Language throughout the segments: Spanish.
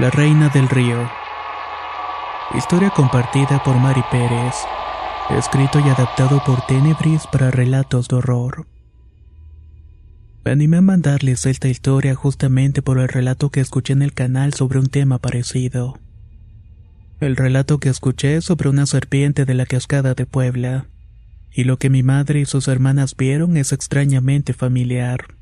La Reina del Río. Historia compartida por Mari Pérez. Escrito y adaptado por Tenebris para relatos de horror. Me animé a mandarles esta historia justamente por el relato que escuché en el canal sobre un tema parecido. El relato que escuché es sobre una serpiente de la cascada de Puebla. Y lo que mi madre y sus hermanas vieron es extrañamente familiar.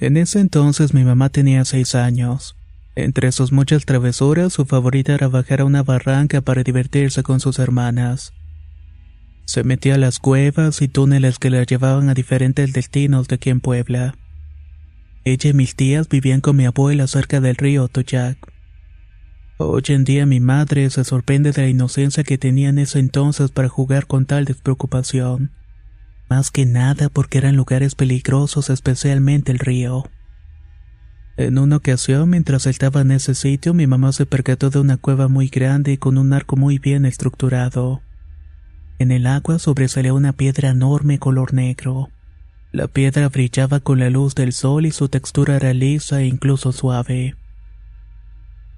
En ese entonces mi mamá tenía seis años. Entre sus muchas travesuras, su favorita era bajar a una barranca para divertirse con sus hermanas. Se metía a las cuevas y túneles que la llevaban a diferentes destinos de aquí en Puebla. Ella y mis tías vivían con mi abuela cerca del río Toyac. Hoy en día mi madre se sorprende de la inocencia que tenía en ese entonces para jugar con tal despreocupación. Más que nada porque eran lugares peligrosos, especialmente el río. En una ocasión, mientras estaba en ese sitio, mi mamá se percató de una cueva muy grande y con un arco muy bien estructurado. En el agua sobresalía una piedra enorme color negro. La piedra brillaba con la luz del sol y su textura era lisa e incluso suave.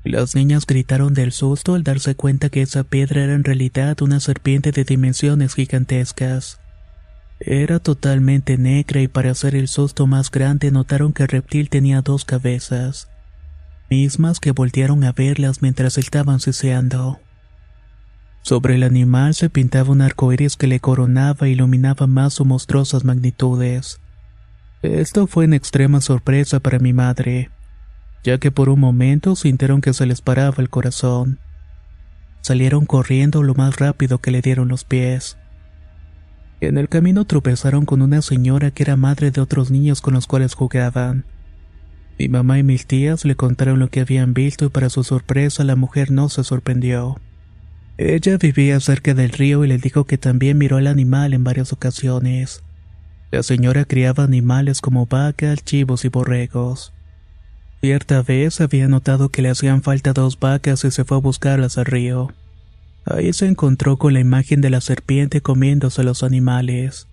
Las niñas gritaron del susto al darse cuenta que esa piedra era en realidad una serpiente de dimensiones gigantescas. Era totalmente negra y para hacer el susto más grande notaron que el reptil tenía dos cabezas, mismas que voltearon a verlas mientras estaban siseando. Sobre el animal se pintaba un arco iris que le coronaba e iluminaba más sus monstruosas magnitudes. Esto fue en extrema sorpresa para mi madre, ya que por un momento sintieron que se les paraba el corazón. Salieron corriendo lo más rápido que le dieron los pies. En el camino tropezaron con una señora que era madre de otros niños con los cuales jugaban. Mi mamá y mis tías le contaron lo que habían visto y para su sorpresa la mujer no se sorprendió. Ella vivía cerca del río y le dijo que también miró al animal en varias ocasiones. La señora criaba animales como vacas, chivos y borregos. Cierta vez había notado que le hacían falta dos vacas y se fue a buscarlas al río. Ahí se encontró con la imagen de la serpiente comiéndose a los animales.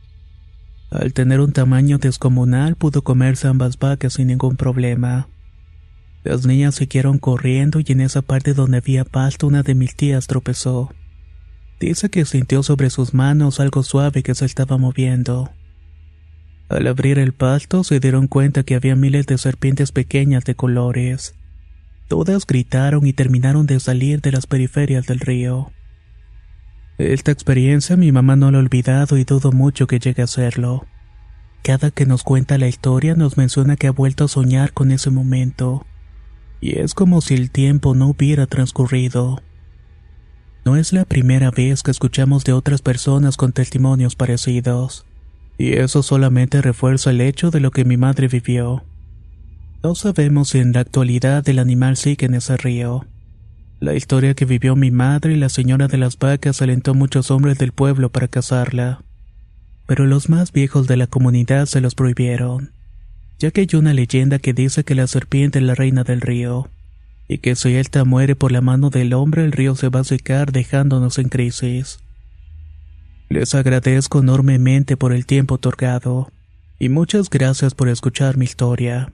Al tener un tamaño descomunal pudo comerse ambas vacas sin ningún problema. Las niñas siguieron corriendo y en esa parte donde había pasto una de mis tías tropezó. Dice que sintió sobre sus manos algo suave que se estaba moviendo. Al abrir el pasto se dieron cuenta que había miles de serpientes pequeñas de colores. Todas gritaron y terminaron de salir de las periferias del río. Esta experiencia mi mamá no la ha olvidado y dudo mucho que llegue a hacerlo. Cada que nos cuenta la historia nos menciona que ha vuelto a soñar con ese momento. Y es como si el tiempo no hubiera transcurrido. No es la primera vez que escuchamos de otras personas con testimonios parecidos. Y eso solamente refuerza el hecho de lo que mi madre vivió. No sabemos si en la actualidad el animal sigue en ese río. La historia que vivió mi madre y la señora de las vacas alentó a muchos hombres del pueblo para cazarla. Pero los más viejos de la comunidad se los prohibieron, ya que hay una leyenda que dice que la serpiente es la reina del río, y que si esta muere por la mano del hombre el río se va a secar dejándonos en crisis. Les agradezco enormemente por el tiempo otorgado, y muchas gracias por escuchar mi historia.